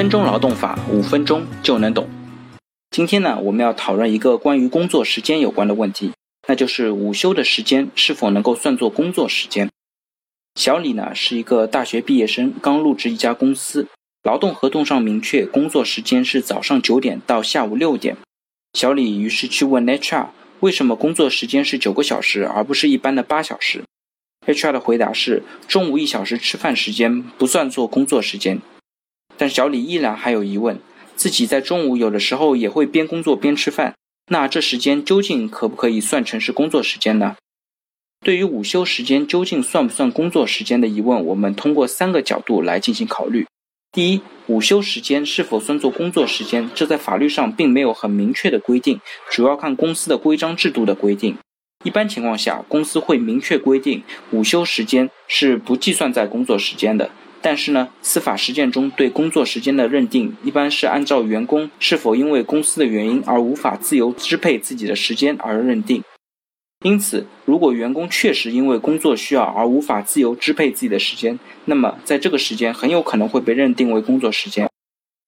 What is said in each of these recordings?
分钟劳动法，五分钟就能懂。今天呢，我们要讨论一个关于工作时间有关的问题，那就是午休的时间是否能够算作工作时间。小李呢是一个大学毕业生，刚入职一家公司，劳动合同上明确工作时间是早上九点到下午六点。小李于是去问 HR，为什么工作时间是九个小时，而不是一般的八小时？HR 的回答是，中午一小时吃饭时间不算作工作时间。但小李依然还有疑问，自己在中午有的时候也会边工作边吃饭，那这时间究竟可不可以算成是工作时间呢？对于午休时间究竟算不算工作时间的疑问，我们通过三个角度来进行考虑。第一，午休时间是否算作工作时间，这在法律上并没有很明确的规定，主要看公司的规章制度的规定。一般情况下，公司会明确规定午休时间是不计算在工作时间的。但是呢，司法实践中对工作时间的认定，一般是按照员工是否因为公司的原因而无法自由支配自己的时间而认定。因此，如果员工确实因为工作需要而无法自由支配自己的时间，那么在这个时间很有可能会被认定为工作时间。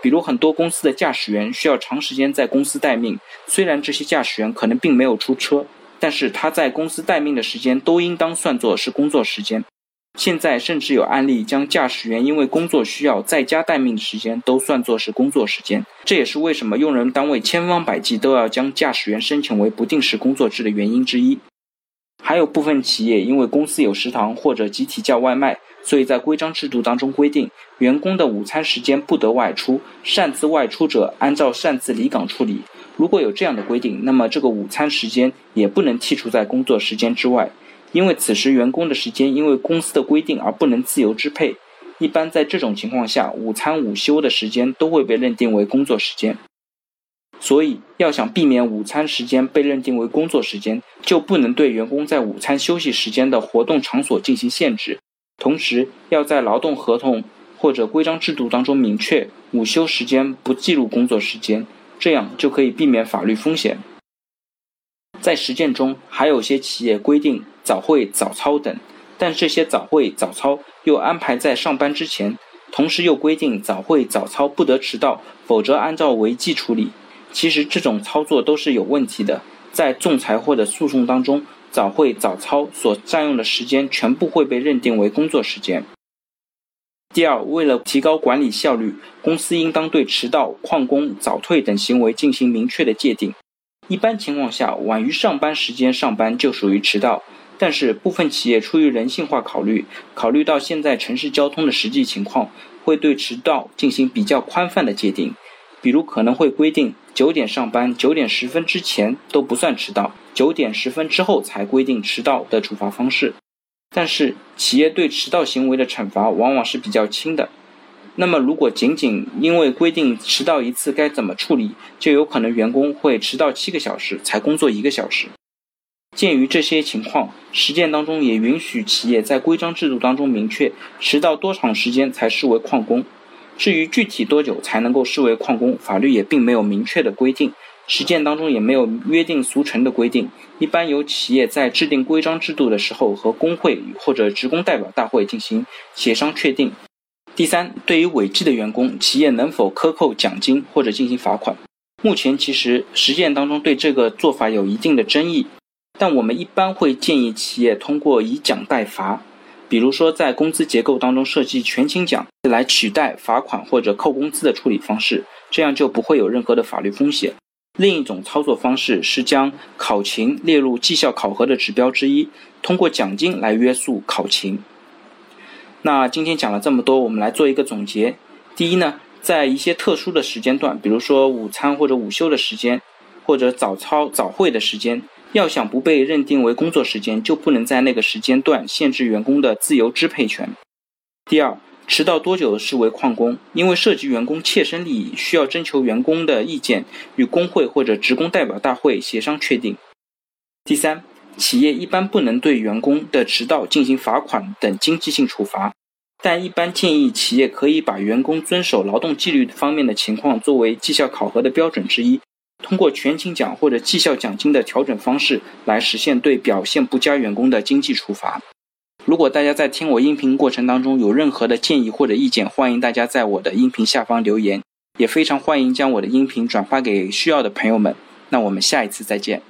比如，很多公司的驾驶员需要长时间在公司待命，虽然这些驾驶员可能并没有出车，但是他在公司待命的时间都应当算作是工作时间。现在甚至有案例将驾驶员因为工作需要在家待命的时间都算作是工作时间，这也是为什么用人单位千方百计都要将驾驶员申请为不定时工作制的原因之一。还有部分企业因为公司有食堂或者集体叫外卖，所以在规章制度当中规定，员工的午餐时间不得外出，擅自外出者按照擅自离岗处理。如果有这样的规定，那么这个午餐时间也不能剔除在工作时间之外。因为此时员工的时间因为公司的规定而不能自由支配，一般在这种情况下，午餐、午休的时间都会被认定为工作时间。所以，要想避免午餐时间被认定为工作时间，就不能对员工在午餐休息时间的活动场所进行限制，同时要在劳动合同或者规章制度当中明确午休时间不计入工作时间，这样就可以避免法律风险。在实践中，还有些企业规定早会、早操等，但这些早会、早操又安排在上班之前，同时又规定早会、早操不得迟到，否则按照违纪处理。其实这种操作都是有问题的，在仲裁或者诉讼当中，早会、早操所占用的时间全部会被认定为工作时间。第二，为了提高管理效率，公司应当对迟到、旷工、早退等行为进行明确的界定。一般情况下，晚于上班时间上班就属于迟到。但是部分企业出于人性化考虑，考虑到现在城市交通的实际情况，会对迟到进行比较宽泛的界定。比如可能会规定九点上班，九点十分之前都不算迟到，九点十分之后才规定迟到的处罚方式。但是企业对迟到行为的惩罚往往是比较轻的。那么，如果仅仅因为规定迟到一次该怎么处理，就有可能员工会迟到七个小时才工作一个小时。鉴于这些情况，实践当中也允许企业在规章制度当中明确迟到多长时间才视为旷工。至于具体多久才能够视为旷工，法律也并没有明确的规定，实践当中也没有约定俗成的规定。一般由企业在制定规章制度的时候和工会或者职工代表大会进行协商确定。第三，对于违纪的员工，企业能否克扣奖金或者进行罚款？目前其实实践当中对这个做法有一定的争议，但我们一般会建议企业通过以奖代罚，比如说在工资结构当中设计全勤奖来取代罚款或者扣工资的处理方式，这样就不会有任何的法律风险。另一种操作方式是将考勤列入绩效考核的指标之一，通过奖金来约束考勤。那今天讲了这么多，我们来做一个总结。第一呢，在一些特殊的时间段，比如说午餐或者午休的时间，或者早操早会的时间，要想不被认定为工作时间，就不能在那个时间段限制员工的自由支配权。第二，迟到多久视为旷工？因为涉及员工切身利益，需要征求员工的意见，与工会或者职工代表大会协商确定。第三。企业一般不能对员工的迟到进行罚款等经济性处罚，但一般建议企业可以把员工遵守劳动纪律方面的情况作为绩效考核的标准之一，通过全勤奖或者绩效奖金的调整方式来实现对表现不佳员工的经济处罚。如果大家在听我音频过程当中有任何的建议或者意见，欢迎大家在我的音频下方留言，也非常欢迎将我的音频转发给需要的朋友们。那我们下一次再见。